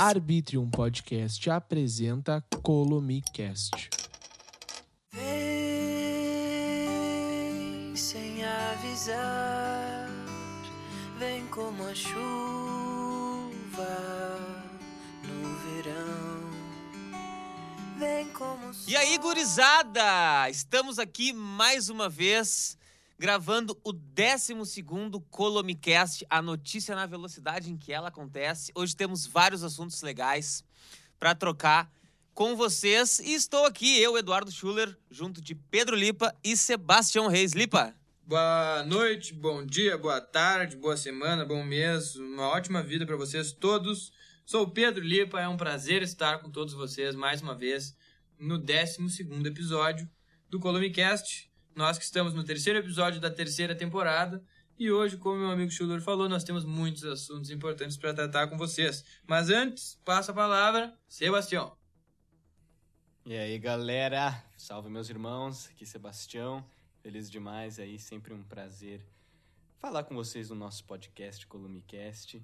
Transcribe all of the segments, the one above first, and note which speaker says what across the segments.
Speaker 1: Arbitrium Podcast apresenta Colomicast.
Speaker 2: Vem sem avisar, vem como a chuva no verão. Vem como
Speaker 3: E aí, gurizada! Estamos aqui mais uma vez gravando o 12 Colomicast, a notícia na velocidade em que ela acontece. Hoje temos vários assuntos legais para trocar com vocês e estou aqui, eu, Eduardo Schuller, junto de Pedro Lipa e Sebastião Reis. Lipa,
Speaker 4: Boa noite, bom dia, boa tarde, boa semana, bom mês, uma ótima vida para vocês todos. Sou o Pedro Lipa, é um prazer estar com todos vocês mais uma vez no 12 episódio do Colomicast. Nós que estamos no terceiro episódio da terceira temporada e hoje, como meu amigo Schuller falou, nós temos muitos assuntos importantes para tratar com vocês. Mas antes, passo a palavra, Sebastião.
Speaker 5: E aí, galera? Salve, meus irmãos. Aqui, Sebastião. Feliz demais aí, sempre um prazer falar com vocês no nosso podcast Columicast.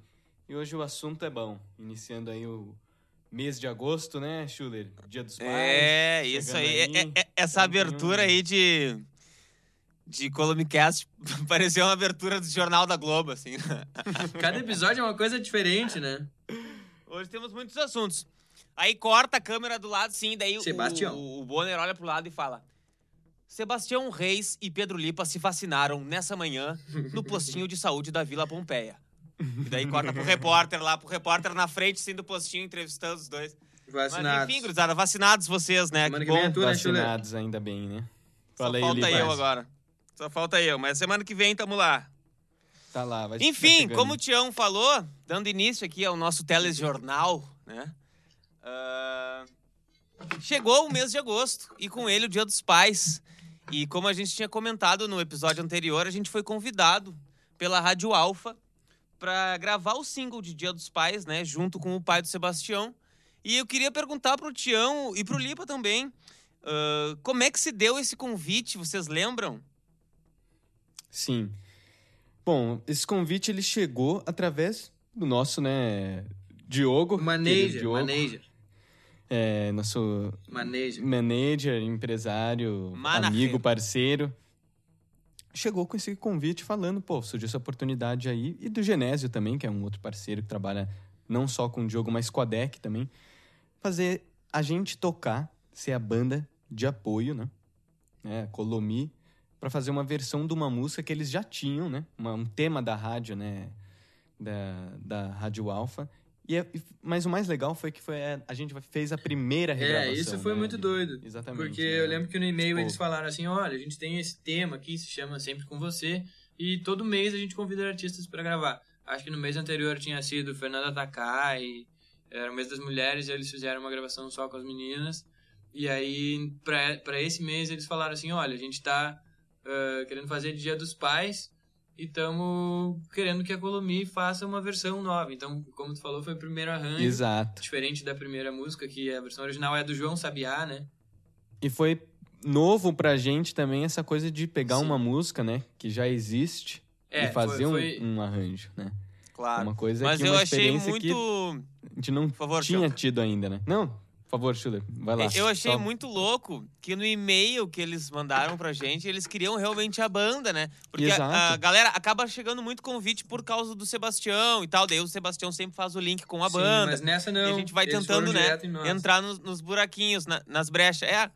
Speaker 5: E hoje o assunto é bom. Iniciando aí o mês de agosto, né, Schuller? Dia dos Pais.
Speaker 3: é isso
Speaker 5: chegando
Speaker 3: aí. É- é- é- essa
Speaker 5: tem
Speaker 3: abertura aí de, de Colomicast pareceu uma abertura do Jornal da Globo, assim.
Speaker 4: Cada episódio é uma coisa diferente, né?
Speaker 3: Hoje temos muitos assuntos. Aí corta a câmera do lado, sim, daí o-
Speaker 4: Sebastião.
Speaker 3: O, o Bonner olha pro lado e fala: Sebastião Reis e Pedro Lipa se vacinaram nessa manhã no postinho de saúde da Vila Pompeia. E daí corta pro repórter lá, pro repórter na frente, sim, do postinho, entrevistando os dois.
Speaker 4: Vacinados.
Speaker 3: Mas enfim, gurizada, vacinados vocês, né?
Speaker 4: Semana
Speaker 3: Que
Speaker 4: que é tu, né?
Speaker 5: Vacinados ainda bem, né?
Speaker 3: Só
Speaker 5: Fala aí,
Speaker 3: falta eu agora. Só falta eu, mas semana que vem tamo lá.
Speaker 5: Tá lá, vai tá
Speaker 3: Enfim,
Speaker 5: chegando.
Speaker 3: como o Tião falou, dando início aqui ao nosso telejornal, né? Ah, chegou o mês de agosto e com ele o Dia dos Pais. E como a gente tinha comentado no episódio anterior, a gente foi convidado pela Rádio Alfa para gravar o single de Dia dos Pais, né? Junto com o pai do Sebastião. E eu queria perguntar pro Tião e pro Lipa também. ah, como é que se deu esse convite? Vocês lembram?
Speaker 5: Sim. Bom, esse convite ele chegou através do nosso, né, Diogo.
Speaker 4: Manager,
Speaker 5: Diogo,
Speaker 4: manager,
Speaker 5: É, nosso
Speaker 4: manager.
Speaker 5: manager, empresário,
Speaker 3: Manager.
Speaker 5: amigo, parceiro. Chegou com esse convite falando, pô, surgiu essa oportunidade aí. E do Genésio também, que é um outro parceiro que trabalha não só com o Diogo, mas com a DEC também. Fazer a gente tocar, ser a banda de apoio, né? É, Colomi, para fazer uma versão de uma música que eles já tinham, né? Uma- um tema da rádio, né? Da, da Rádio Alfa. E é- mas o mais legal foi que foi a, a gente fez a primeira regravação.
Speaker 4: É, isso foi
Speaker 5: né,
Speaker 4: muito doido.
Speaker 5: Exatamente.
Speaker 4: Porque
Speaker 5: né?
Speaker 4: eu lembro que no e-mail
Speaker 5: Pô.
Speaker 4: eles falaram assim: olha, a gente tem esse tema aqui, se chama Sempre com Você, e todo mês a gente convida artistas para gravar. Acho que no mês anterior tinha sido Fernanda Takai, era o mês das mulheres, e eles fizeram uma gravação só com as meninas. E aí, pra esse mês, eles falaram assim: olha, a gente tá ah, querendo fazer Dia dos Pais e estamos querendo que a Colomi faça uma versão nova. Então, como tu falou, foi o primeiro arranjo.
Speaker 5: Exato.
Speaker 4: Diferente da primeira música, que a versão original é do João Sabiá, né?
Speaker 5: E foi novo pra gente também essa coisa de pegar
Speaker 4: Sim.
Speaker 5: uma música, né? Que já existe
Speaker 4: É,
Speaker 5: e fazer
Speaker 4: foi- foi-
Speaker 5: Um, um arranjo, né?
Speaker 3: Claro.
Speaker 5: Uma coisa
Speaker 3: Mas
Speaker 5: que
Speaker 3: eu
Speaker 5: uma
Speaker 3: achei
Speaker 5: experiência
Speaker 3: muito.
Speaker 5: que a gente não
Speaker 3: Por favor,
Speaker 5: tinha
Speaker 3: Tião.
Speaker 5: tido ainda, né? Não, por favor, Schuller, vai lá.
Speaker 3: Eu achei
Speaker 5: Só-
Speaker 3: muito louco que no e-mail que eles mandaram pra gente, eles queriam realmente a banda, né? Porque a, a galera acaba chegando muito convite por causa do Sebastião e tal. Daí o Sebastião sempre faz o link com a
Speaker 4: Sim,
Speaker 3: banda.
Speaker 4: mas nessa não.
Speaker 3: e a gente vai
Speaker 4: Eles
Speaker 3: tentando, né? Entrar nos, nos buraquinhos, na- nas brechas. É,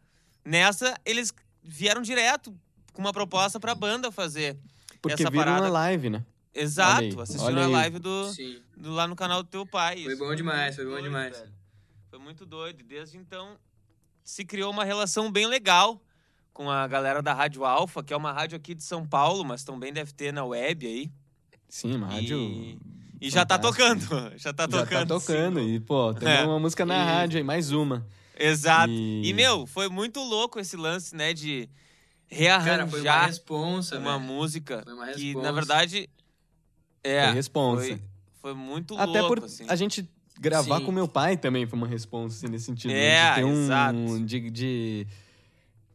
Speaker 3: nessa eles vieram direto com uma proposta pra banda fazer.
Speaker 5: Porque
Speaker 3: essa
Speaker 5: viram
Speaker 3: parada.
Speaker 5: uma live, né?
Speaker 3: Exato,
Speaker 5: olha
Speaker 3: a live do, do- lá no canal do teu pai.
Speaker 4: Foi
Speaker 3: isso.
Speaker 4: bom demais, foi bom demais.
Speaker 3: velho. Foi muito doido. Desde então se criou uma relação bem legal com a galera da Rádio Alfa, que é uma rádio aqui de São Paulo, mas também deve ter na web aí.
Speaker 5: Sim, uma rádio.
Speaker 3: E, e já tá tocando. Já tá
Speaker 5: Já
Speaker 3: tocando.
Speaker 5: tá tocando.
Speaker 3: sim.
Speaker 5: E, pô, tem
Speaker 3: É.
Speaker 5: uma música na
Speaker 3: E-
Speaker 5: rádio aí, mais uma.
Speaker 3: Exato.
Speaker 5: E-
Speaker 3: E... meu, foi muito louco esse lance, né, de
Speaker 4: Cara, foi uma
Speaker 3: rearranjar
Speaker 4: responsa,
Speaker 3: uma,
Speaker 4: velho.
Speaker 3: música
Speaker 4: Foi uma
Speaker 3: que,
Speaker 4: responsa.
Speaker 3: na verdade, é,
Speaker 5: Foi responsa.
Speaker 3: foi, foi muito
Speaker 5: Até
Speaker 3: louco,
Speaker 5: por
Speaker 3: assim.
Speaker 5: a gente gravar
Speaker 4: Sim.
Speaker 5: com meu pai também foi uma resposta assim, nesse sentido. né?
Speaker 3: É,
Speaker 5: de ter um,
Speaker 3: exato.
Speaker 5: De, de-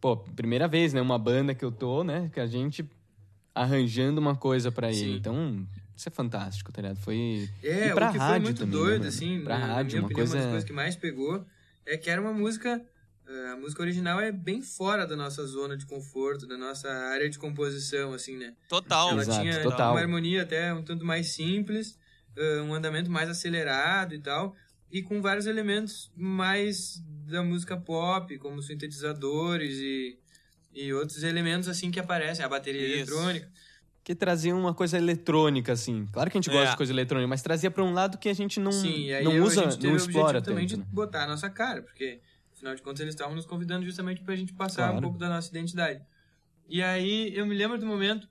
Speaker 5: Pô, primeira vez, né? Uma banda que eu tô, né? Que a gente arranjando uma coisa pra ele. Então, isso é fantástico, tá ligado? Foi.
Speaker 4: É,
Speaker 5: E pra
Speaker 4: o que foi
Speaker 5: rádio
Speaker 4: muito
Speaker 5: também, né,
Speaker 4: doido,
Speaker 5: mano?
Speaker 4: assim,
Speaker 5: Pra
Speaker 4: na, na
Speaker 5: rádio,
Speaker 4: minha
Speaker 5: uma
Speaker 4: opinião, uma
Speaker 5: coisa-
Speaker 4: das coisas que mais pegou é que era uma música, eh, a música original é bem fora da nossa zona de conforto, da nossa área de composição, assim, né?
Speaker 3: Total.
Speaker 4: Ela
Speaker 5: Exato,
Speaker 4: tinha
Speaker 5: total.
Speaker 4: uma harmonia até um tanto mais simples, um andamento mais acelerado e tal, e com vários elementos mais da música pop, como sintetizadores e, e outros elementos assim que aparecem, a bateria
Speaker 3: Isso.
Speaker 4: eletrônica.
Speaker 5: Que trazia uma coisa eletrônica, assim. Claro que a gente gosta
Speaker 3: É.
Speaker 5: de coisa eletrônica, mas trazia pra um lado que a gente não,
Speaker 4: Sim, e aí
Speaker 5: não
Speaker 4: eu-
Speaker 5: usa,
Speaker 4: a gente teve
Speaker 5: não explora
Speaker 4: objetivo também
Speaker 5: tanto.
Speaker 4: de
Speaker 5: né?
Speaker 4: botar a nossa cara, porque afinal de contas eles estavam nos convidando justamente pra gente passar
Speaker 5: Claro.
Speaker 4: um pouco da nossa identidade. E aí eu me lembro do momento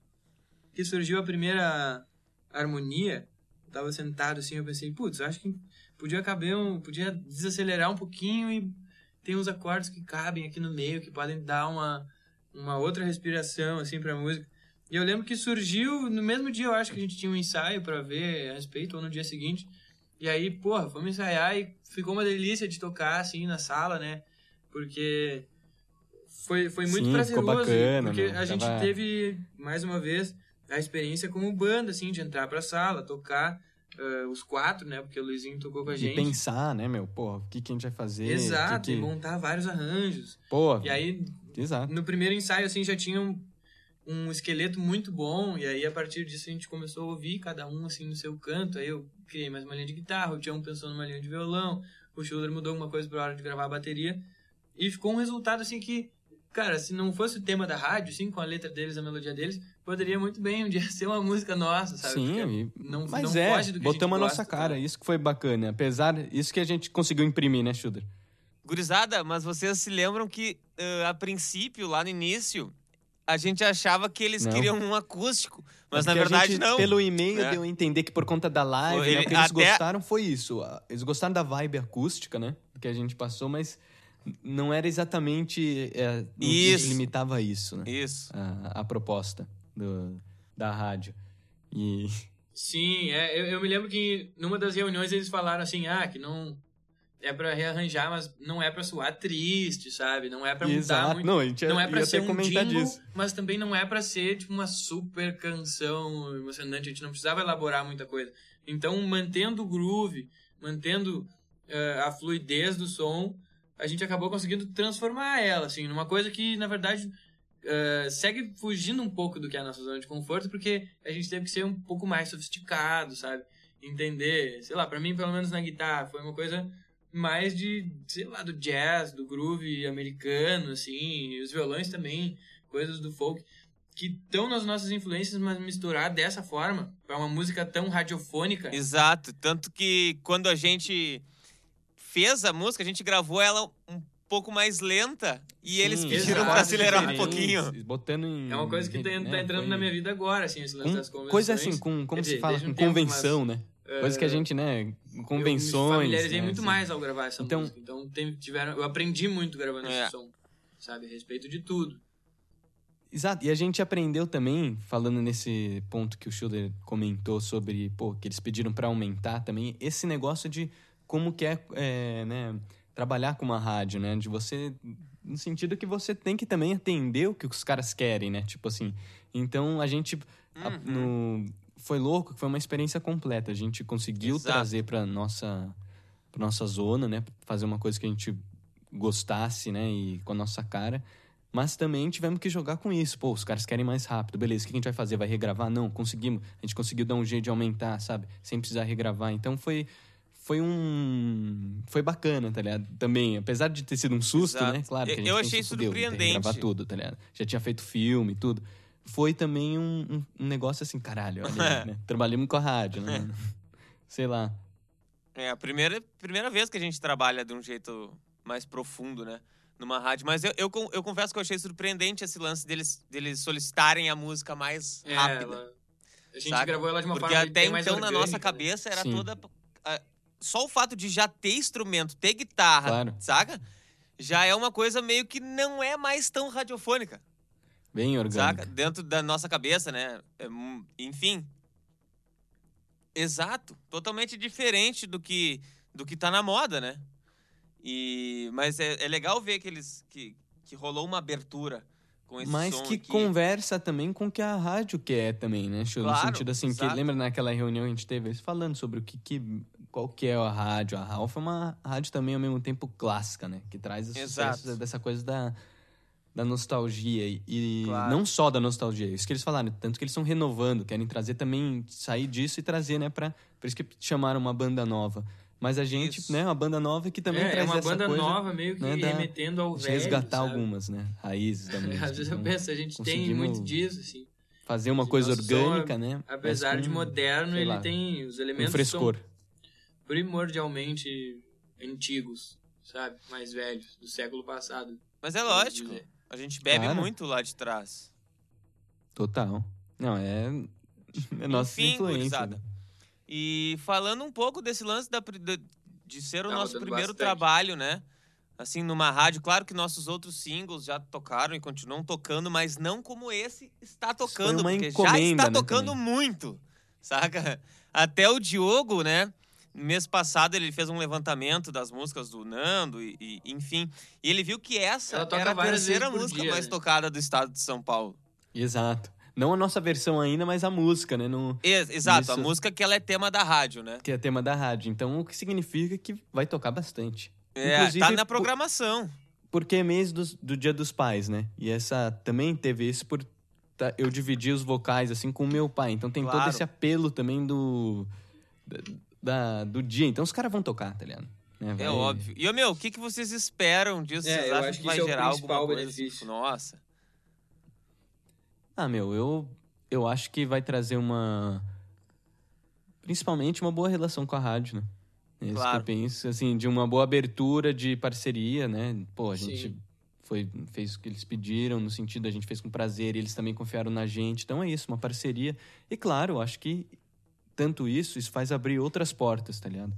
Speaker 4: que surgiu a primeira harmonia, tava sentado assim, eu pensei, putz, acho que podia caber um, podia desacelerar um pouquinho e tem uns acordes que cabem aqui no meio que podem dar uma uma outra respiração assim pra música. E eu lembro que surgiu no mesmo dia, eu acho que a gente tinha um ensaio pra ver a respeito ou no dia seguinte. E aí, porra, fomos ensaiar e ficou uma delícia de tocar assim na sala, né? Porque foi, foi muito
Speaker 5: Sim, ficou
Speaker 4: prazeroso.
Speaker 5: bacana,
Speaker 4: porque
Speaker 5: meu.
Speaker 4: a gente
Speaker 5: Tava-
Speaker 4: teve, mais uma vez, a experiência como banda, assim, de entrar pra sala, tocar eh, os quatro, né? Porque o Luizinho tocou com a
Speaker 5: E
Speaker 4: gente.
Speaker 5: pensar, né, meu? Pô, o que, que a gente vai fazer?
Speaker 4: Exato,
Speaker 5: que
Speaker 4: e
Speaker 5: que...
Speaker 4: montar vários arranjos.
Speaker 5: Pô,
Speaker 4: E aí,
Speaker 5: exato.
Speaker 4: no primeiro ensaio, assim, já tinha um, um esqueleto muito bom, e aí a partir disso a gente começou a ouvir cada um, assim, no seu canto. Aí eu criei mais uma linha de guitarra, o Tião pensou numa linha de violão, o Schuller mudou alguma coisa pra hora de gravar a bateria, e ficou um resultado, assim, que, cara, se não fosse o tema da rádio, assim, com a letra deles, a melodia deles, poderia muito bem um dia ser uma música nossa, sabe?
Speaker 5: Sim,
Speaker 4: Porque
Speaker 5: e-
Speaker 4: não,
Speaker 5: mas
Speaker 4: não
Speaker 5: é,
Speaker 4: foge do que a gente
Speaker 5: botamos a nossa
Speaker 4: gosta,
Speaker 5: cara, isso que foi bacana. Apesar, isso que a gente conseguiu imprimir, né, Schuder?
Speaker 3: Gurizada, mas vocês se lembram que eh, a princípio, lá no início, a gente achava que eles
Speaker 5: Não.
Speaker 3: queriam um acústico. Mas
Speaker 5: É
Speaker 3: na verdade
Speaker 5: gente,
Speaker 3: não.
Speaker 5: Pelo e-mail
Speaker 3: né?
Speaker 5: deu a entender que por conta da live,
Speaker 3: Foi,
Speaker 5: né,
Speaker 3: ele-
Speaker 5: o que eles
Speaker 3: até-
Speaker 5: gostaram foi isso. Eles gostaram da vibe acústica, né? Que a gente passou, mas não era exatamente. É, não
Speaker 3: Isso.
Speaker 5: se limitava a isso, né?
Speaker 3: Isso.
Speaker 5: A, a proposta do, da rádio. E.
Speaker 4: Sim, é, eu, eu me lembro que numa das reuniões eles falaram assim, ah, que não é pra rearranjar, mas não é pra soar triste, sabe? Não é pra mudar
Speaker 5: Exato.
Speaker 4: muito.
Speaker 5: Não, a gente
Speaker 4: Não é
Speaker 5: até
Speaker 4: ser um jingle,
Speaker 5: disso.
Speaker 4: mas também não é pra ser tipo uma super canção emocionante. A gente não precisava elaborar muita coisa. Então, mantendo o groove, mantendo eh, a fluidez do som, a gente acabou conseguindo transformar ela, assim, numa coisa que, na verdade, eh, segue fugindo um pouco do que é a nossa zona de conforto, porque a gente teve que ser um pouco mais sofisticado, sabe? Entender, sei lá, pra mim, pelo menos na guitarra, foi uma coisa mais de, sei lá, do jazz, do groove americano, assim, os violões também, coisas do folk, que estão nas nossas influências, mas misturar dessa forma, pra uma música tão radiofônica.
Speaker 3: Exato. Tanto que quando a gente fez a música, a gente gravou ela um pouco mais lenta e eles pediram pra acelerar um pouquinho.
Speaker 5: Botando em.
Speaker 4: É uma coisa que tá, tá
Speaker 5: né,
Speaker 4: entrando
Speaker 5: foi-
Speaker 4: na minha vida agora, assim, esse lance
Speaker 5: com-
Speaker 4: das convenções.
Speaker 5: Coisa assim, com, como
Speaker 4: Quer
Speaker 5: se
Speaker 4: dizer,
Speaker 5: fala,
Speaker 4: desde um
Speaker 5: com
Speaker 4: tempo,
Speaker 5: convenção, né? Coisa que a gente, né?
Speaker 4: Eu
Speaker 5: Convenções.
Speaker 4: me familiarizei
Speaker 5: né,
Speaker 4: muito
Speaker 5: assim.
Speaker 4: mais ao gravar essa
Speaker 5: Então-
Speaker 4: música. Então tem- tiveram, eu aprendi muito gravando
Speaker 3: É.
Speaker 4: esse som, sabe? A respeito de tudo.
Speaker 5: Exato, e a gente aprendeu também, falando nesse ponto que o Schilder comentou sobre, pô, que eles pediram pra aumentar também, esse negócio de como que é, é, né, trabalhar com uma rádio, né, de você, no sentido que você tem que também atender o que os caras querem, né, tipo assim, então a gente, a-
Speaker 3: Uhum.
Speaker 5: no, foi louco, foi uma experiência completa, a gente conseguiu
Speaker 3: Exato.
Speaker 5: trazer pra nossa, pra nossa zona, né, fazer uma coisa que a gente gostasse, né, e com a nossa cara, mas também tivemos que jogar com isso. Pô, os caras querem mais rápido. Beleza, o que a gente vai fazer? Vai regravar? Não, conseguimos. A gente conseguiu dar um jeito de aumentar, sabe? Sem precisar regravar. Então foi. Foi um. Foi bacana, tá ligado? Também, apesar de ter sido um susto,
Speaker 3: Exato.
Speaker 5: né? Claro que a gente
Speaker 3: Eu achei
Speaker 5: "Fudeu, vou ter que
Speaker 3: surpreendente."
Speaker 5: regravar tudo, tá ligado? Já tinha feito filme e tudo. Foi também um, um, um negócio assim, caralho, olha né? Trabalhamos com a rádio, né? Sei lá.
Speaker 3: É a primeira, primeira vez que a gente trabalha de um jeito mais profundo, né? Numa rádio. Mas eu, eu, eu confesso que eu achei surpreendente esse lance deles, deles solicitarem a música mais
Speaker 4: É,
Speaker 3: rápida.
Speaker 4: ela- a gente
Speaker 3: saca?
Speaker 4: gravou ela de uma
Speaker 3: Porque
Speaker 4: forma
Speaker 3: até
Speaker 4: bem mais
Speaker 3: então, na nossa
Speaker 4: né?
Speaker 3: cabeça, era
Speaker 5: Sim.
Speaker 3: toda. Só o fato de já ter instrumento, ter guitarra,
Speaker 5: Claro.
Speaker 3: saca? Já é uma coisa meio que não é mais tão radiofônica,
Speaker 5: Bem orgânico.
Speaker 3: saca? Dentro da nossa cabeça, né? É, enfim. Exato. Totalmente diferente do que, do que tá na moda, né? E, mas é, é legal ver que, eles, que, que rolou uma abertura com esse
Speaker 5: Mas
Speaker 3: som
Speaker 5: que
Speaker 3: aqui.
Speaker 5: conversa também com o que a rádio quer também, né?
Speaker 3: Claro,
Speaker 5: no sentido assim,
Speaker 3: exato.
Speaker 5: que lembra naquela reunião que a gente teve, eles falando sobre o que, que qual que é a rádio. A Ralph é uma rádio também ao mesmo tempo clássica, né? Que traz esse
Speaker 3: Exato.
Speaker 5: dessa coisa da, da nostalgia. E,
Speaker 3: Claro.
Speaker 5: não só da nostalgia, isso que eles falaram. Tanto que eles estão renovando, querem trazer também, sair disso e trazer, né? Pra, por isso que chamaram uma banda nova. Mas a gente,
Speaker 3: Isso.
Speaker 5: né? Uma banda nova que também
Speaker 4: é,
Speaker 5: traz
Speaker 4: é uma
Speaker 5: essa
Speaker 4: banda
Speaker 5: coisa,
Speaker 4: nova, meio que
Speaker 5: né, da-
Speaker 4: remetendo ao
Speaker 5: de
Speaker 4: velho.
Speaker 5: resgatar
Speaker 4: sabe?
Speaker 5: algumas, né? Raízes da música.
Speaker 4: Às vezes eu
Speaker 5: Então,
Speaker 4: penso, a gente tem muito disso, assim.
Speaker 5: Fazer uma coisa orgânica, né?
Speaker 4: Apesar de moderno, ele
Speaker 5: lá,
Speaker 4: tem os
Speaker 5: Um
Speaker 4: elementos
Speaker 5: frescor.
Speaker 4: são primordialmente antigos, sabe? Mais velhos, do século passado.
Speaker 3: Mas é lógico.
Speaker 4: dizer.
Speaker 3: A gente bebe
Speaker 5: Claro.
Speaker 3: muito lá de trás.
Speaker 5: Total. Não, é. É nossa
Speaker 3: Enfim,
Speaker 5: influência. né?
Speaker 3: E falando um pouco desse lance da, de, de ser o
Speaker 4: Tá
Speaker 3: nosso primeiro
Speaker 4: bastante.
Speaker 3: trabalho, né? Assim, numa rádio. Claro que nossos outros singles já tocaram e continuam tocando, mas não como esse está tocando,
Speaker 5: uma
Speaker 3: porque já está
Speaker 5: né,
Speaker 3: tocando
Speaker 5: também.
Speaker 3: muito, saca? Até o Diogo, né? No mês passado ele fez um levantamento das músicas do Nando e, e- enfim. E ele viu que essa era a terceira música
Speaker 4: dia,
Speaker 3: mais
Speaker 4: né?
Speaker 3: tocada do estado de São Paulo.
Speaker 5: Exato. Não a nossa versão ainda, mas a música, né? No,
Speaker 3: Ex- Exato, a
Speaker 5: Isso.
Speaker 3: música que ela é tema da rádio, né?
Speaker 5: que é tema da rádio. Então, o que significa que vai tocar bastante.
Speaker 3: É,
Speaker 5: Inclusive,
Speaker 3: tá na programação.
Speaker 5: Porque é mês dos- do, Dia dos Pais, né? E essa também teve isso por tá- eu dividi os vocais assim com o meu pai. Então tem todo
Speaker 3: Claro.
Speaker 5: esse apelo também do da, do dia. Então os caras vão tocar, tá ligado? Né,
Speaker 3: É
Speaker 5: vai-
Speaker 3: óbvio. E, ô, meu, o que, que vocês esperam disso?
Speaker 4: É,
Speaker 3: vocês
Speaker 4: eu
Speaker 3: acham
Speaker 4: acho
Speaker 3: que
Speaker 4: que
Speaker 3: vai
Speaker 4: isso é
Speaker 3: gerar
Speaker 4: principal
Speaker 3: alguma coisa?
Speaker 4: benefício.
Speaker 3: Tipo, nossa.
Speaker 5: Ah, meu, eu eu acho que vai trazer uma principalmente uma boa relação com a rádio, né? É isso
Speaker 3: Claro.
Speaker 5: que eu penso, assim, de uma boa abertura de parceria, né? Pô, a gente
Speaker 4: Sim.
Speaker 5: foi fez o que eles pediram, no sentido a gente fez com prazer, e eles também confiaram na gente. Então é isso, uma parceria. E claro, eu acho que tanto isso, isso faz abrir outras portas, tá ligado?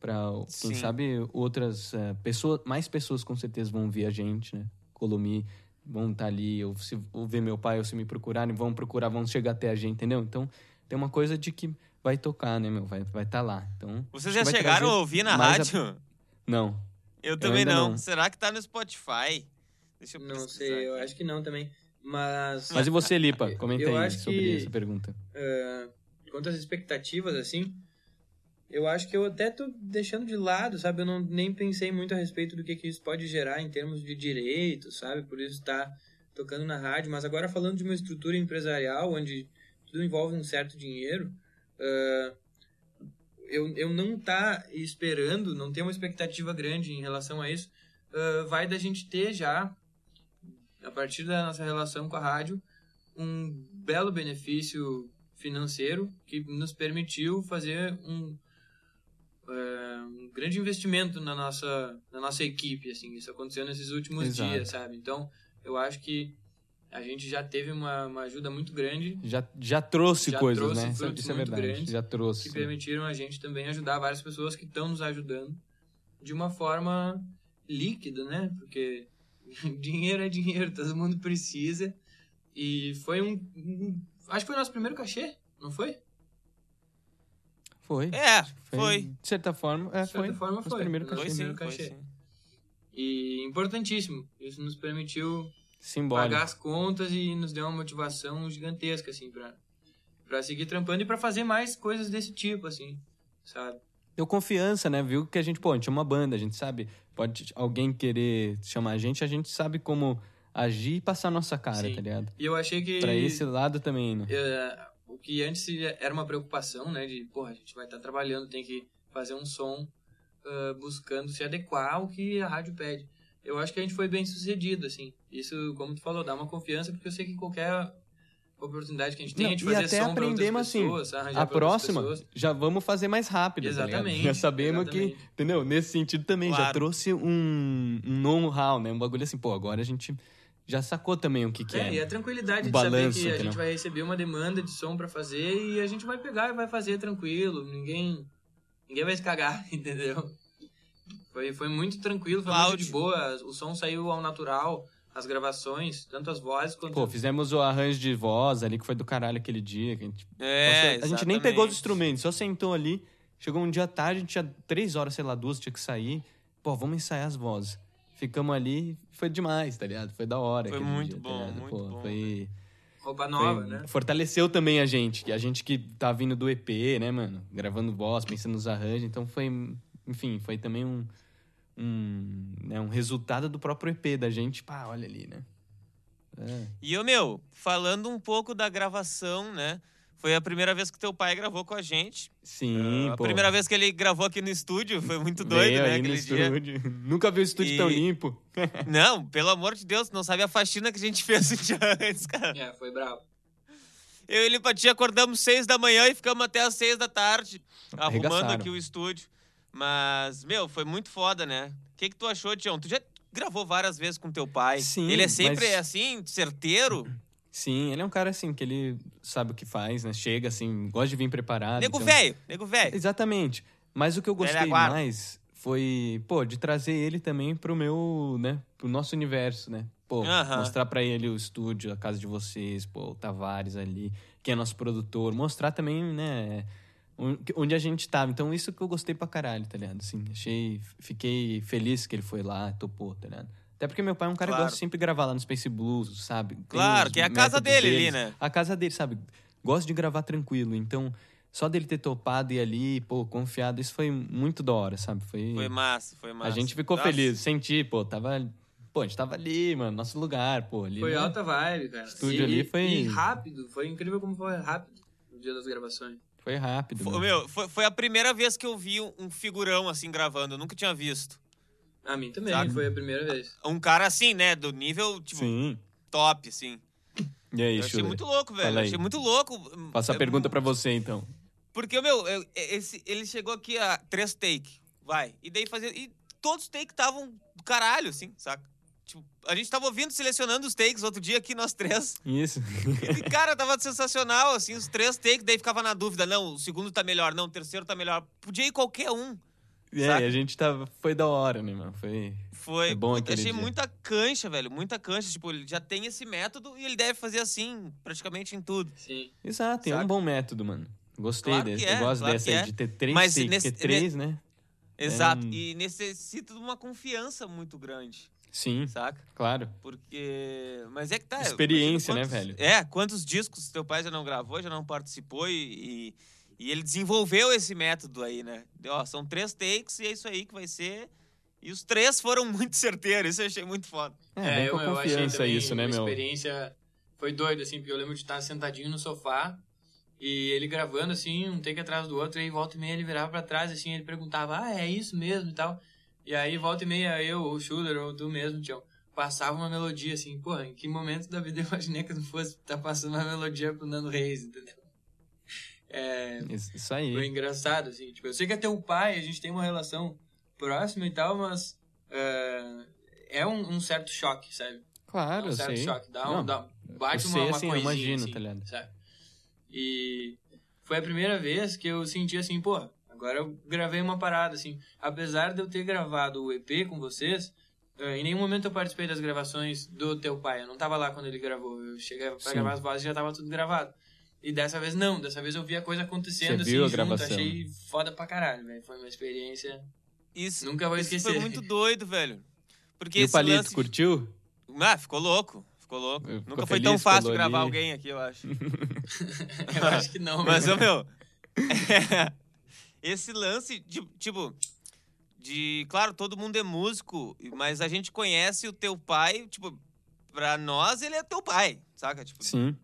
Speaker 5: Pra, quem
Speaker 3: Sim.
Speaker 5: sabe, outras eh, pessoas, mais pessoas com certeza vão ver a gente, né? Colomi vão estar ali, ou se ou ver meu pai, ou se me procurarem, vão procurar, vão chegar até a gente, entendeu? Então, tem uma coisa de que vai tocar, né, meu? Vai estar vai tá lá. Então,
Speaker 3: Vocês já chegaram a ouvir na
Speaker 5: mais a-
Speaker 3: rádio?
Speaker 5: Não.
Speaker 3: Eu também
Speaker 5: ainda
Speaker 3: não.
Speaker 5: não.
Speaker 3: Será que tá no Spotify? Deixa eu
Speaker 4: Não sei, eu acho que não também. Mas,
Speaker 5: Mas e você, Lipa? Comenta
Speaker 4: Eu
Speaker 5: aí
Speaker 4: acho
Speaker 5: sobre
Speaker 4: que-
Speaker 5: essa pergunta.
Speaker 4: eh, quanto às expectativas, assim, eu acho que eu até tô deixando de lado, sabe? Eu não, nem pensei muito a respeito do que, que isso pode gerar em termos de direitos, sabe? Por isso tá tocando na rádio. Mas agora falando de uma estrutura empresarial onde tudo envolve um certo dinheiro, eh, eu, eu não tá esperando, não ter uma expectativa grande em relação a isso, eh, vai da gente ter já, a partir da nossa relação com a rádio, um belo benefício financeiro que nos permitiu fazer um, é, um grande investimento na nossa, na nossa equipe, assim, isso aconteceu nesses últimos
Speaker 5: Exato.
Speaker 4: dias, sabe? Então, eu acho que a gente já teve uma, uma ajuda muito grande
Speaker 5: Já, já trouxe
Speaker 4: Já
Speaker 5: coisas,
Speaker 4: trouxe
Speaker 5: né? Isso,
Speaker 4: frutos
Speaker 5: isso é
Speaker 4: muito
Speaker 5: verdade.
Speaker 4: grandes
Speaker 5: Já trouxe.
Speaker 4: que permitiram a gente também ajudar várias pessoas que estão nos ajudando de uma forma líquida, né? Porque dinheiro é dinheiro, todo mundo precisa. E foi um, um- Acho que foi o nosso primeiro cachê, não foi?
Speaker 5: Foi.
Speaker 3: É, foi.
Speaker 5: De certa forma, é,
Speaker 4: De certa
Speaker 5: foi.
Speaker 4: forma,
Speaker 5: Nosso
Speaker 4: foi.
Speaker 5: primeiro
Speaker 4: Nosso
Speaker 3: Foi
Speaker 5: cachê.
Speaker 3: sim,
Speaker 4: primeiro
Speaker 3: foi
Speaker 4: cachê.
Speaker 3: sim.
Speaker 4: E importantíssimo. Isso nos permitiu
Speaker 5: Simbólico.
Speaker 4: pagar as contas e nos deu uma motivação gigantesca, assim, pra, pra seguir trampando e pra fazer mais coisas desse tipo, assim, sabe?
Speaker 5: Deu confiança, né? Viu que a gente, pô, a gente é uma banda, a gente sabe. Pode alguém querer chamar a gente, a gente sabe como agir e passar a nossa cara,
Speaker 4: Sim.
Speaker 5: tá ligado?
Speaker 4: E eu achei que.
Speaker 5: Pra esse lado também, né?
Speaker 4: é, o que antes era uma preocupação, né? De, porra, a gente vai estar trabalhando, tem que fazer um som ah, buscando se adequar ao que a rádio pede. Eu acho que a gente foi bem sucedido, assim. Isso, como tu falou, dá uma confiança, porque eu sei que qualquer oportunidade que a gente tem
Speaker 5: Não,
Speaker 4: de
Speaker 5: e
Speaker 4: fazer
Speaker 5: até
Speaker 4: som
Speaker 5: aprendemos assim,
Speaker 4: pessoas,
Speaker 5: A próxima, já vamos fazer mais rápido, tá?
Speaker 4: Exatamente,
Speaker 5: Já sabemos
Speaker 4: exatamente.
Speaker 5: que, entendeu? Nesse sentido também, já
Speaker 3: Claro.
Speaker 5: trouxe um, um know-how, né? Um bagulho assim, pô, agora a gente já sacou também o que que
Speaker 4: É,
Speaker 5: é.
Speaker 4: e a tranquilidade
Speaker 5: O
Speaker 4: de
Speaker 5: balanço,
Speaker 4: saber que a gente vai receber uma demanda de som pra fazer e a gente vai pegar e vai fazer tranquilo. Ninguém ninguém vai se cagar, entendeu? Foi, foi muito tranquilo, foi
Speaker 3: Cláudio.
Speaker 4: muito de boa. O som saiu ao natural, as gravações, tanto as vozes quanto...
Speaker 5: Pô, fizemos o arranjo de voz ali, que foi do caralho aquele dia. Que a gente,
Speaker 3: É,
Speaker 5: a gente nem pegou os instrumentos, só sentou ali. Chegou um dia tarde, a gente tinha três horas, sei lá, duas, tinha que sair. Pô, vamos ensaiar as vozes. Ficamos ali, foi demais, tá ligado? Foi da hora.
Speaker 3: Foi muito
Speaker 5: dia, tá
Speaker 3: bom,
Speaker 5: ligado?
Speaker 3: muito
Speaker 5: Pô,
Speaker 3: bom,
Speaker 5: Foi,
Speaker 4: Roupa nova,
Speaker 5: foi-
Speaker 4: né?
Speaker 5: Fortaleceu também a gente, que a gente que tá vindo do EP, né, mano? Gravando voz, pensando nos arranjos, então foi, enfim, foi também um, um, né, um resultado do próprio EP da gente, pá, olha ali, né? É.
Speaker 3: E eu, meu, falando um pouco da gravação, né? Foi a primeira vez que teu pai gravou com a gente.
Speaker 5: Sim,
Speaker 3: a
Speaker 5: pô.
Speaker 3: primeira vez que ele gravou aqui no estúdio, foi muito doido,
Speaker 5: Veio
Speaker 3: né? Aquele dia.
Speaker 5: estúdio. Nunca vi o estúdio
Speaker 3: E-
Speaker 5: tão limpo.
Speaker 3: Não, pelo amor de Deus, tu não sabe a faxina que a gente fez um dia antes, cara.
Speaker 4: É, foi bravo.
Speaker 3: Eu e ele Patia acordamos seis da manhã e ficamos até às seis da tarde arrumando aqui o estúdio. Mas, meu, foi muito foda, né? O que, que tu achou, Tião? Tu já gravou várias vezes com teu pai.
Speaker 5: Sim,
Speaker 3: Ele é sempre
Speaker 5: mas-
Speaker 3: assim, certeiro.
Speaker 5: Sim, ele é um cara assim que ele sabe o que faz, né? Chega assim, gosta de vir preparado.
Speaker 3: Nego
Speaker 5: então-
Speaker 3: velho, nego velho.
Speaker 5: Exatamente. Mas o que eu gostei mais foi, pô, de trazer ele também pro meu, né, pro nosso universo, né? Pô,
Speaker 3: Aham.
Speaker 5: mostrar pra ele o estúdio, a casa de vocês, pô, o Tavares ali, que é nosso produtor, mostrar também, né, on- onde a gente tava. Então isso que eu gostei pra caralho, tá ligado? Assim, achei, fiquei feliz que ele foi lá, topou, tá ligado? Até porque meu pai é um cara que
Speaker 3: Claro.
Speaker 5: gosta sempre de gravar lá no Space Blues, sabe? Tem
Speaker 3: Claro, que é a casa dele ali,
Speaker 5: deles.
Speaker 3: né?
Speaker 5: A casa dele, sabe? Gosta de gravar tranquilo. Então, só dele ter topado e ali, pô, confiado, isso foi muito da hora, sabe? Foi.
Speaker 3: Foi massa, foi massa.
Speaker 5: a gente ficou
Speaker 3: Nossa.
Speaker 5: feliz, senti, pô, tava. Pô, a gente tava ali, mano, nosso lugar, pô, ali.
Speaker 4: Foi
Speaker 5: né?
Speaker 4: alta vibe, cara.
Speaker 5: Estúdio
Speaker 4: e,
Speaker 5: ali foi-
Speaker 4: E rápido. Foi incrível como foi rápido o dia das gravações.
Speaker 5: Foi rápido.
Speaker 3: Foi,
Speaker 5: mano.
Speaker 3: meu, foi, foi a primeira vez que eu vi um, um figurão assim gravando. Eu nunca tinha visto.
Speaker 4: A mim também,
Speaker 3: Sabe?
Speaker 4: foi a primeira vez.
Speaker 3: Um cara assim, né? Do nível, tipo,
Speaker 5: Sim.
Speaker 3: top, assim.
Speaker 5: E aí,
Speaker 3: Eu achei muito louco, velho. Achei muito louco.
Speaker 5: Faço a
Speaker 3: Eu-
Speaker 5: pergunta pra você, então.
Speaker 3: Porque, meu, eu- esse, ele chegou aqui a três take, vai. E daí fazia. E todos os takes estavam do caralho, assim, saca? Tipo, a gente tava ouvindo, selecionando os takes outro dia aqui, nós três.
Speaker 5: Isso.
Speaker 3: E, cara, tava sensacional, assim, os três takes, daí ficava na dúvida, não, o segundo tá melhor, não, o terceiro tá melhor. Podia ir qualquer um.
Speaker 5: E
Speaker 3: Saca?
Speaker 5: aí, a gente tava. Foi da hora, né, mano? Foi.
Speaker 3: Foi.
Speaker 5: É bom
Speaker 3: puta,
Speaker 5: aquele
Speaker 3: achei
Speaker 5: dia.
Speaker 3: muita cancha, velho. Muita cancha. Tipo, ele já tem esse método e ele deve fazer assim, praticamente em tudo.
Speaker 4: Sim.
Speaker 5: Exato, é
Speaker 3: Saca?
Speaker 5: um bom método, mano. Gostei
Speaker 3: Claro
Speaker 5: desse.
Speaker 3: é,
Speaker 5: eu gosto
Speaker 3: claro
Speaker 5: dessa
Speaker 3: que
Speaker 5: aí,
Speaker 3: é.
Speaker 5: de ter três
Speaker 3: Mas
Speaker 5: takes,
Speaker 3: nesse-
Speaker 5: porque três, né?
Speaker 3: Exato.
Speaker 5: um-
Speaker 3: E necessita de uma confiança muito grande,
Speaker 5: Sim,
Speaker 3: saca?
Speaker 5: claro.
Speaker 3: Porque. Mas é que tá.
Speaker 5: Experiência, né,
Speaker 3: quantos-
Speaker 5: velho?
Speaker 3: É, quantos discos teu pai já não gravou, já não participou e. e- e ele desenvolveu esse método aí, né? Ó, são três takes e é isso aí que vai ser. E os três foram muito certeiros, isso eu achei muito foda.
Speaker 5: É, vem com a confiança isso, né,
Speaker 4: uma
Speaker 5: meu?
Speaker 4: experiência foi doida, assim, porque eu lembro de estar sentadinho no sofá e ele gravando, assim, um take atrás do outro, e aí volta e meia ele virava pra trás, assim, ele perguntava, ah, é isso mesmo e tal. E aí volta e meia eu, ou o Schuller, ou tu mesmo, Tião, passava uma melodia, assim, porra, em que momento da vida eu imaginei que eu não fosse estar passando uma melodia pro Nando Reis, entendeu? É,
Speaker 5: Isso isso
Speaker 4: foi
Speaker 5: aí.
Speaker 4: engraçado, assim. Tipo, eu sei que é teu pai, a gente tem uma relação próxima e tal, mas é, é um, um certo choque, sabe?
Speaker 5: Claro,
Speaker 4: é um certo
Speaker 5: sei.
Speaker 4: choque. Dá um,
Speaker 5: Não,
Speaker 4: dá, bate
Speaker 5: eu
Speaker 4: uma,
Speaker 5: sei,
Speaker 4: uma
Speaker 5: assim, eu
Speaker 4: coisinha,
Speaker 5: imagino,
Speaker 4: assim,
Speaker 5: tá ligado?
Speaker 4: sabe? E foi a primeira vez que eu senti assim, pô, agora eu gravei uma parada, assim. Apesar de eu ter gravado o EP com vocês, eh, em nenhum momento eu participei das gravações do teu pai. Eu não tava lá quando ele gravou. Eu cheguei pra
Speaker 5: Sim.
Speaker 4: gravar as vozes e já tava tudo gravado. E dessa vez não, dessa vez eu vi a coisa acontecendo
Speaker 5: Você
Speaker 4: assim
Speaker 5: viu a
Speaker 4: junto,
Speaker 5: gravação.
Speaker 4: achei foda pra caralho, velho. Foi uma experiência.
Speaker 3: Isso,
Speaker 4: Nunca vou
Speaker 3: isso
Speaker 4: esquecer.
Speaker 3: foi muito doido, velho. Porque
Speaker 5: E o Palito,
Speaker 3: lance
Speaker 5: curtiu?
Speaker 3: Ah, ficou louco. Ficou louco.
Speaker 5: Ficou
Speaker 3: Nunca foi
Speaker 5: feliz,
Speaker 3: tão fácil gravar
Speaker 5: ali.
Speaker 3: alguém aqui, eu acho.
Speaker 4: eu acho que não,
Speaker 3: Mas,
Speaker 4: meu.
Speaker 3: ô, meu, esse lance de, tipo, de, claro, todo mundo é músico, mas a gente conhece o teu pai, tipo, pra nós ele é teu pai, saca? Tipo,
Speaker 5: Sim.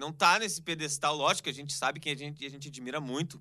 Speaker 3: Não tá nesse pedestal, lógico, que a gente sabe que a gente, a gente admira muito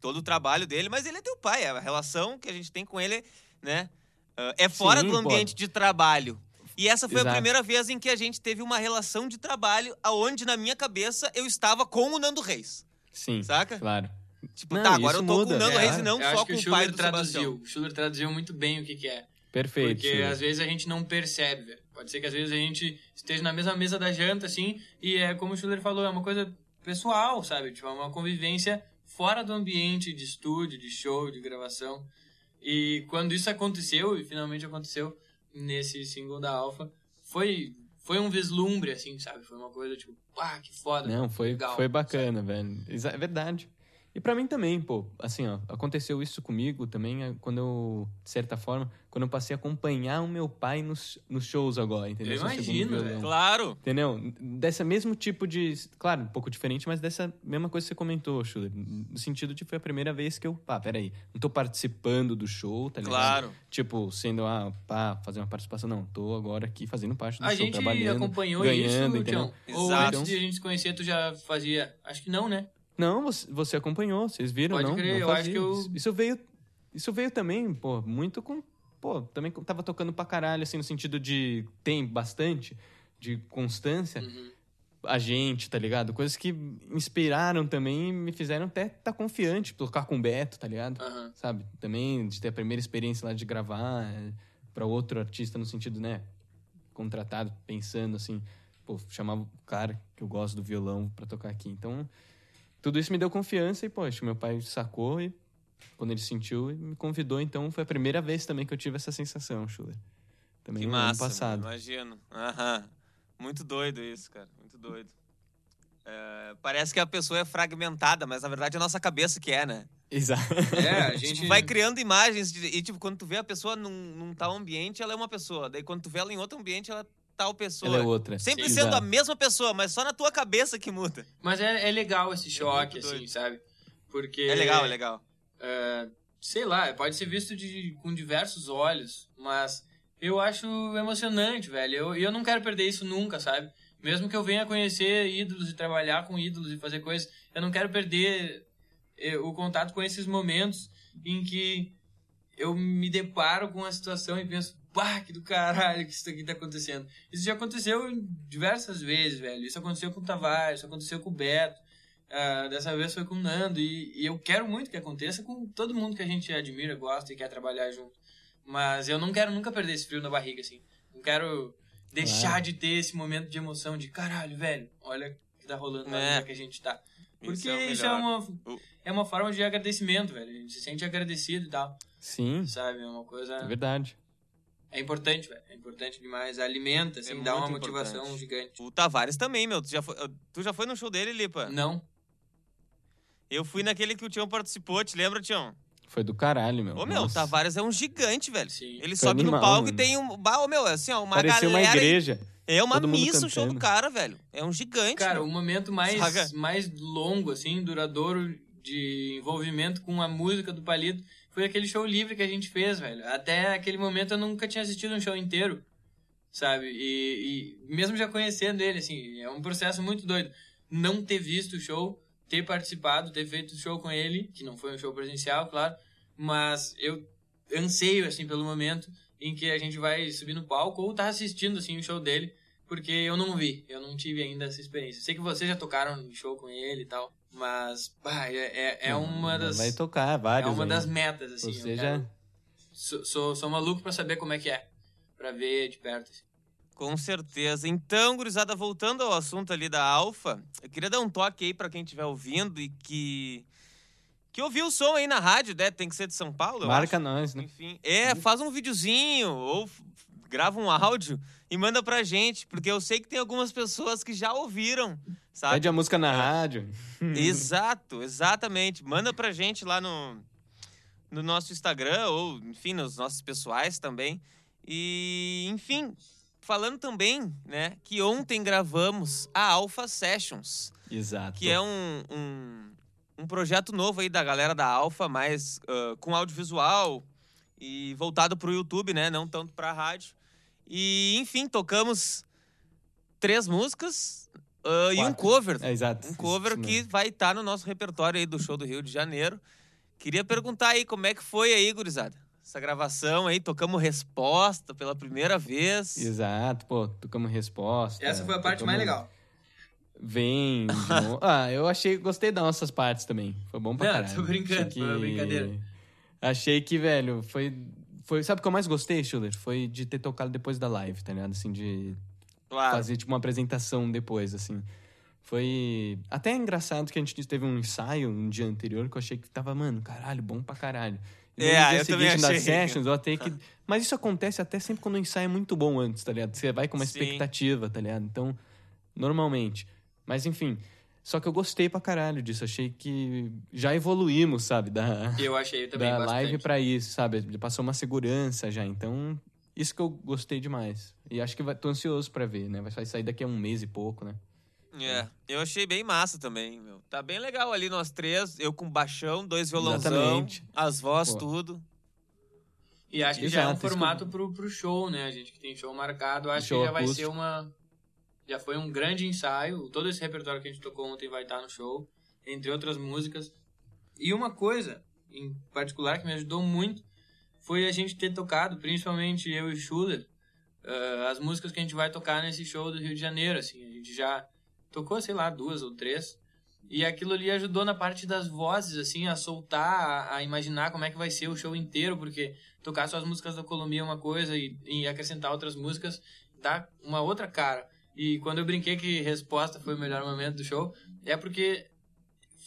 Speaker 3: todo o trabalho dele, mas ele é teu pai, a relação que a gente tem com ele, né, ah, é fora
Speaker 5: Sim,
Speaker 3: do ambiente de trabalho. E essa foi a
Speaker 5: Exato.
Speaker 3: primeira vez em que a gente teve uma relação de trabalho aonde, na minha cabeça, eu estava com o Nando Reis,
Speaker 5: Sim.
Speaker 3: saca?
Speaker 5: Claro.
Speaker 3: Tipo,
Speaker 5: Não,
Speaker 3: tá, agora eu tô com
Speaker 5: muda,
Speaker 3: o Nando
Speaker 5: é,
Speaker 3: Reis e não só
Speaker 4: acho
Speaker 3: com
Speaker 4: que o
Speaker 3: o pai
Speaker 4: Schuller
Speaker 3: do
Speaker 4: traduziu.
Speaker 3: Sebastião.
Speaker 4: O Schuller traduziu muito bem o que, que é.
Speaker 5: Perfeito.
Speaker 4: Porque
Speaker 5: Schuller.
Speaker 4: às vezes a gente não percebe, velho. Pode ser que às vezes a gente esteja na mesma mesa da janta, assim, e é como o Schuller falou, é uma coisa pessoal, sabe? Tipo, é uma convivência fora do ambiente de estúdio, de show, de gravação. E quando isso aconteceu, e finalmente aconteceu nesse single da Alpha, foi, foi um vislumbre, assim, sabe? Foi uma coisa tipo, pá, que foda.
Speaker 5: Não, foi,
Speaker 4: legal,
Speaker 5: foi bacana, velho. Exa- É verdade. E pra mim também, pô, assim, ó, aconteceu isso comigo também é, quando eu, de certa forma, quando eu passei a acompanhar o meu pai nos, nos shows agora, entendeu?
Speaker 4: Eu
Speaker 5: segundo
Speaker 4: imagino, velho.
Speaker 3: Claro.
Speaker 5: Entendeu? Dessa mesmo tipo de. Claro, um pouco diferente, mas dessa mesma coisa que você comentou, Schuller. No sentido de foi a primeira vez que eu. Pá, peraí. Não tô participando do show, tá ligado?
Speaker 3: Claro.
Speaker 5: Tipo, sendo, ah, pá, fazer uma participação. Não, tô agora aqui fazendo parte do
Speaker 4: A
Speaker 5: show,
Speaker 4: gente
Speaker 5: trabalhando.
Speaker 4: acompanhou
Speaker 5: ganhando,
Speaker 4: isso,
Speaker 5: entendeu?
Speaker 4: Tião? Ou
Speaker 3: Exato.
Speaker 4: antes de a gente se conhecer, tu já fazia... Acho que não, né?
Speaker 5: Não, você, você acompanhou, vocês viram,
Speaker 4: Pode
Speaker 5: não?
Speaker 4: crer,
Speaker 5: não
Speaker 4: eu
Speaker 5: fazia.
Speaker 4: acho que eu-
Speaker 5: Isso- Isso veio. Isso veio também, pô, muito com. Pô, também tava tocando pra caralho, assim, no sentido de. Tem bastante, de constância.
Speaker 4: Uhum.
Speaker 5: a gente, tá ligado? Coisas que inspiraram também e me fizeram até estar confiante, tocar com o Beto, tá ligado?
Speaker 4: Aham.
Speaker 5: Sabe? Também de ter a primeira experiência lá de gravar é, pra outro artista no sentido, né? Contratado, pensando assim, pô, chamava o cara que eu gosto do violão pra tocar aqui. Então, tudo isso me deu confiança e, poxa, meu pai sacou e quando ele sentiu, me convidou. Então, foi a primeira vez também que eu tive essa sensação, Schuller. Também
Speaker 3: Que
Speaker 5: no
Speaker 3: massa.
Speaker 5: ano passado.
Speaker 3: Imagino. Aham. Muito doido isso, cara. Muito doido. É, parece que a pessoa é fragmentada, mas na verdade é a nossa cabeça que é, né?
Speaker 5: Exato.
Speaker 4: É, a
Speaker 3: Tipo,
Speaker 4: gente...
Speaker 3: vai criando imagens de- e, tipo, quando tu vê a pessoa num, num tal ambiente, ela é uma pessoa. Daí quando tu vê ela em outro ambiente, ela tal pessoa.
Speaker 5: Ela é outra.
Speaker 3: Sempre
Speaker 5: Sim.
Speaker 3: sendo a
Speaker 5: Exato.
Speaker 3: mesma pessoa, mas só na tua cabeça que muda.
Speaker 4: Mas é, é legal esse choque,
Speaker 3: muito
Speaker 4: assim, sabe? Porque...
Speaker 3: É legal, é legal.
Speaker 4: é, sei lá, pode ser visto de, com diversos olhos, mas eu acho emocionante, velho. Eu- E eu, não quero perder isso nunca, sabe? Mesmo que eu venha conhecer ídolos e trabalhar com ídolos e fazer coisas, eu não quero perder eh, o contato com esses momentos em que eu me deparo com a situação e penso, pá, que do caralho que isso aqui tá acontecendo. Isso já aconteceu diversas vezes, velho. Isso aconteceu com o Tavares, isso aconteceu com o Beto. Ah, dessa vez foi com o Nando. E, e eu quero muito que aconteça com todo mundo que a gente admira, gosta e quer trabalhar junto. Mas eu não quero nunca perder esse frio na barriga, assim. Não quero deixar
Speaker 5: Claro.
Speaker 4: de ter esse momento de emoção de caralho, velho, olha o que tá rolando
Speaker 3: É.
Speaker 4: vida que a gente tá. Porque
Speaker 3: Isso é
Speaker 4: isso é, uma, é uma forma de agradecimento, velho. A gente se sente agradecido e tal,
Speaker 5: Sim,
Speaker 4: sabe? É uma coisa...
Speaker 5: é verdade.
Speaker 4: É importante, velho. É importante demais. Alimenta, assim,
Speaker 3: É
Speaker 4: dá uma motivação
Speaker 3: importante.
Speaker 4: gigante.
Speaker 3: O Tavares também, meu. Tu já foi, tu já foi no show dele, Lipa?
Speaker 4: Não.
Speaker 3: Eu fui naquele que o Tião participou, te lembra, Tião?
Speaker 5: Foi do caralho, meu.
Speaker 3: Ô, meu, o
Speaker 5: Nossa.
Speaker 3: Tavares é um gigante, velho.
Speaker 4: Sim.
Speaker 3: Ele
Speaker 5: Foi
Speaker 3: sobe no
Speaker 5: animal,
Speaker 3: palco e
Speaker 5: mano.
Speaker 3: tem um. Bah, ô, meu, assim, ó, uma
Speaker 5: Parecia
Speaker 3: galera.
Speaker 5: uma igreja.
Speaker 3: É uma
Speaker 5: todo mundo
Speaker 3: missa o show do cara, velho. É um gigante.
Speaker 4: Cara,
Speaker 3: meu.
Speaker 4: o momento mais,
Speaker 3: Saga.
Speaker 4: mais longo, assim, duradouro de envolvimento com a música do Palito foi aquele show livre que a gente fez, velho. Até aquele momento eu nunca tinha assistido um show inteiro, sabe? E, e mesmo já conhecendo ele, assim, é um processo muito doido. Não ter visto o show, ter participado, ter feito o show com ele, que não foi um show presencial, claro, mas eu anseio, assim, pelo momento em que a gente vai subir no palco ou tá assistindo, assim, o show dele, porque eu não vi, eu não tive ainda essa experiência. Sei que vocês já tocaram em show com ele e tal, mas bah, é, é, é uma das
Speaker 5: Vai tocar
Speaker 4: é
Speaker 5: vários.
Speaker 4: uma
Speaker 5: aí.
Speaker 4: das metas assim.
Speaker 5: Já.
Speaker 4: quero- sou, sou, sou maluco pra saber como é que é, Pra ver de perto. assim.
Speaker 3: Com certeza. Então, gurizada, voltando ao assunto ali da Alfa, eu queria dar um toque aí pra quem estiver ouvindo e que. Que ouviu o som aí na rádio, né? Tem que ser de São Paulo,
Speaker 5: Marca
Speaker 3: acho.
Speaker 5: nós, né?
Speaker 3: Enfim. É, faz um videozinho ou grava um áudio e manda pra gente, porque eu sei que tem algumas pessoas que já ouviram, sabe?
Speaker 5: Pede a música na rádio.
Speaker 3: Exato, exatamente. Manda pra gente lá no, no nosso Instagram ou, enfim, nos nossos pessoais também. E, enfim, falando também, né, que ontem gravamos a Alpha Sessions,
Speaker 5: Exato.
Speaker 3: que é um, um, um projeto novo aí da galera da Alpha, mais ah, com audiovisual e voltado pro YouTube, né, não tanto pra rádio. E, enfim, tocamos três músicas ah, e um cover
Speaker 5: É, exato.
Speaker 3: um cover
Speaker 5: Isso
Speaker 3: que
Speaker 5: mesmo.
Speaker 3: vai estar no nosso repertório aí do show do Rio de Janeiro. Queria perguntar aí como é que foi aí, gurizada? Essa gravação aí, tocamos resposta pela primeira vez.
Speaker 5: Exato, pô, tocamos resposta.
Speaker 4: Essa foi a parte mais
Speaker 5: tocamos
Speaker 4: legal.
Speaker 5: Vem. ah, eu achei, gostei das nossas partes também. Foi bom pra
Speaker 4: Não,
Speaker 5: caralho.
Speaker 4: tô brincando,
Speaker 5: Achei
Speaker 4: foi uma brincadeira.
Speaker 5: Achei que, velho, foi. Foi sabe o que eu mais gostei, Schuller? Foi de ter tocado depois da live, tá ligado? Assim, de
Speaker 3: Claro.
Speaker 5: fazer tipo uma apresentação depois, assim. Foi até engraçado que a gente teve um ensaio um dia anterior que eu achei que tava, mano, caralho, bom pra caralho. E
Speaker 3: É,
Speaker 5: no dia
Speaker 3: eu
Speaker 5: seguinte, nas
Speaker 3: achei.
Speaker 5: sessions, eu até que... Mas isso acontece até sempre quando o ensaio é muito bom antes, tá ligado? Você vai com uma
Speaker 3: Sim.
Speaker 5: expectativa, tá ligado? Então, normalmente. Mas enfim, Só que eu gostei pra caralho disso. Achei que já evoluímos, sabe? Da,
Speaker 4: Eu achei também
Speaker 5: da
Speaker 4: bastante.
Speaker 5: live pra isso, sabe? Ele Passou uma segurança já. Então, isso que eu gostei demais. E acho que vai, tô ansioso pra ver, né? Vai sair daqui a um mês e pouco, né?
Speaker 3: É, eu achei bem massa também, meu. Tá bem legal ali nós três, eu com baixão, dois violãozão,
Speaker 5: Exatamente.
Speaker 3: as vozes,
Speaker 5: Pô.
Speaker 3: tudo.
Speaker 4: E acho que já é um
Speaker 5: Exato, isso que
Speaker 4: formato pro, pro show, né? A gente que tem show marcado, acho
Speaker 5: Show
Speaker 4: que já vai ser
Speaker 5: acústico.
Speaker 4: uma. Já foi um grande ensaio. Todo esse repertório que a gente tocou ontem vai estar no show, entre outras músicas. E uma coisa, em particular, que me ajudou muito foi a gente ter tocado, principalmente eu e o Schuller, eh, as músicas que a gente vai tocar nesse show do Rio de Janeiro. Assim, a gente já tocou, sei lá, duas ou três. E aquilo ali ajudou na parte das vozes, assim, a soltar, a, a imaginar como é que vai ser o show inteiro, porque tocar só as músicas da Columbia é uma coisa e, e acrescentar outras músicas dá uma outra cara. E quando eu brinquei que resposta foi o melhor momento do show, é porque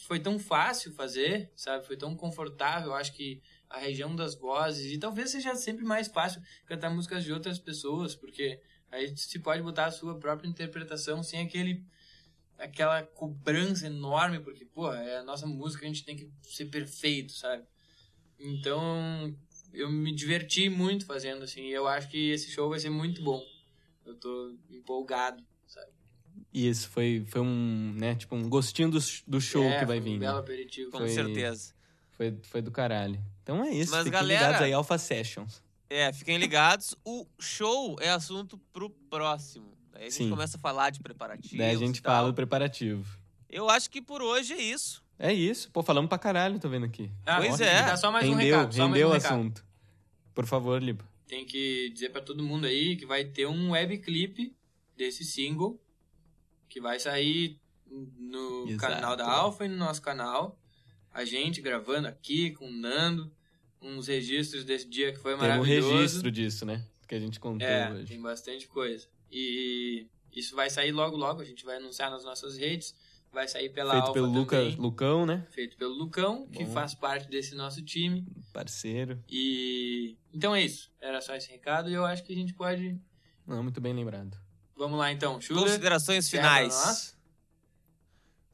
Speaker 4: foi tão fácil fazer, sabe? Foi tão confortável, eu acho que a região das vozes e talvez seja sempre mais fácil cantar músicas de outras pessoas, porque aí se pode botar a sua própria interpretação sem aquele aquela cobrança enorme, porque, pô, é a nossa música, a gente tem que ser perfeito, sabe? Então, eu me diverti muito fazendo, assim, e eu acho que esse show vai ser muito bom. Eu tô empolgado, sabe?
Speaker 5: E isso foi, foi um, né? Tipo, um gostinho do, do show
Speaker 4: É,
Speaker 5: que vai
Speaker 4: foi
Speaker 5: vir.
Speaker 4: Um
Speaker 5: né?
Speaker 4: belo aperitivo.
Speaker 3: Com
Speaker 5: Foi-
Speaker 3: certeza.
Speaker 5: Foi, foi do caralho. Então é isso.
Speaker 3: Mas,
Speaker 5: Fiquem
Speaker 3: galera-
Speaker 5: ligados aí, Alpha Sessions.
Speaker 3: É, fiquem ligados. O show é assunto pro próximo. Daí a gente
Speaker 5: Sim.
Speaker 3: começa a falar de preparativos.
Speaker 5: Daí a gente fala do preparativo.
Speaker 3: Eu acho que por hoje é isso.
Speaker 5: É isso. Pô, falamos pra caralho, tô vendo aqui.
Speaker 4: Ah,
Speaker 3: Pois
Speaker 4: ótimo.
Speaker 3: é.
Speaker 4: Dá só mais um
Speaker 5: rendeu,
Speaker 4: recado, só
Speaker 5: rendeu o
Speaker 4: mais um recado.
Speaker 5: assunto. Por favor, Liba.
Speaker 4: Tem que dizer pra todo mundo aí que vai ter um webclip desse single que vai sair no
Speaker 5: Exato.
Speaker 4: canal da Alpha e no nosso canal. A gente gravando aqui com o Nando, uns registros desse dia que foi
Speaker 5: Tem um
Speaker 4: maravilhoso.
Speaker 5: registro disso, né? Que a gente contou
Speaker 4: É,
Speaker 5: hoje.
Speaker 4: tem bastante coisa. E isso vai sair logo logo, a gente vai anunciar nas nossas redes. Vai sair pela
Speaker 5: Feito
Speaker 4: Alpha
Speaker 5: pelo Luca,
Speaker 4: também.
Speaker 5: Lucão, né?
Speaker 4: Feito pelo Lucão, que
Speaker 5: Bom.
Speaker 4: faz parte desse nosso time.
Speaker 5: Parceiro.
Speaker 4: E então é isso. Era só esse recado e eu acho que a gente pode.
Speaker 5: Não, muito bem lembrado.
Speaker 4: Vamos lá então, Schuller.
Speaker 3: Considerações finais.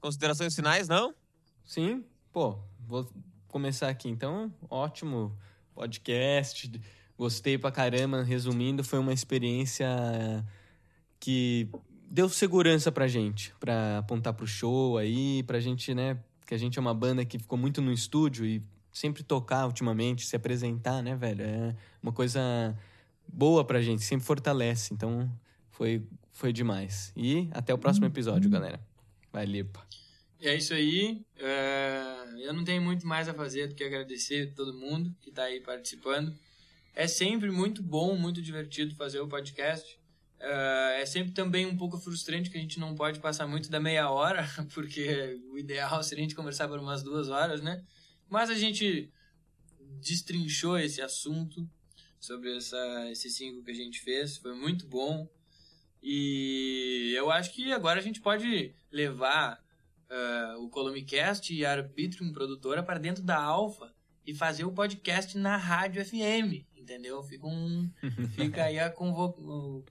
Speaker 3: Considerações finais, não?
Speaker 5: Sim, pô, vou começar aqui então. Ótimo podcast. Gostei pra caramba. Resumindo, foi uma experiência que deu segurança pra gente, pra apontar pro show aí, pra gente, né? Que a gente é uma banda que ficou muito no estúdio e sempre tocar ultimamente, se apresentar, né, velho? É uma coisa boa pra gente, sempre fortalece. Então, foi, foi demais. E até o próximo episódio, galera. Vai, Lipa.
Speaker 4: E é isso aí. É, Eu não tenho muito mais a fazer do que agradecer a todo mundo que está aí participando. É sempre muito bom, muito divertido fazer o podcast. É é sempre também um pouco frustrante que a gente não pode passar muito da meia hora, porque o ideal seria a gente conversar por umas duas horas, né? Mas a gente destrinchou esse assunto sobre essa, esse single que a gente fez. Foi muito bom. E eu acho que agora a gente pode levar ah, o Columicast e a Arbitrium Produtora para dentro da Alfa e fazer o podcast na Rádio FM, entendeu? Fica, um, fica aí a, convo- o-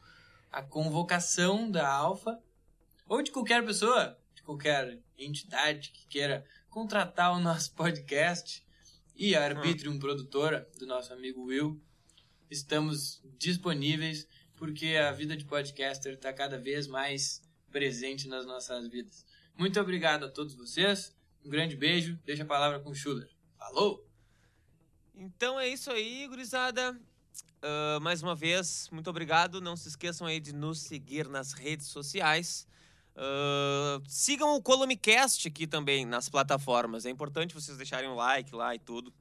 Speaker 4: a convocação da Alfa ou de qualquer pessoa, de qualquer entidade que queira contratar o nosso podcast e a Arbitrium Produtora do nosso amigo Will. Estamos disponíveis porque a vida de podcaster está cada vez mais presente nas nossas vidas. Muito obrigado a todos vocês. Um grande beijo. Deixa a palavra com o Schuller. Falou!
Speaker 3: Então é isso aí, gurizada. Ah, mais uma vez, muito obrigado. Não se esqueçam aí de nos seguir nas redes sociais. Ah, sigam o Columicast aqui também nas plataformas. É importante vocês deixarem um like lá e tudo.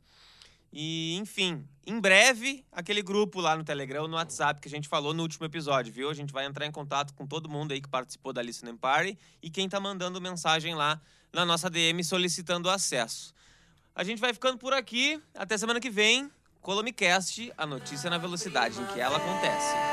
Speaker 3: E, enfim, em breve, aquele grupo lá no Telegram, no WhatsApp que a gente falou no último episódio, viu? A gente vai entrar em contato com todo mundo aí que participou da Listening Party e quem tá mandando mensagem lá na nossa DM solicitando acesso. A gente vai ficando por aqui. Até semana que vem. Colomicast, a notícia na velocidade em que ela acontece.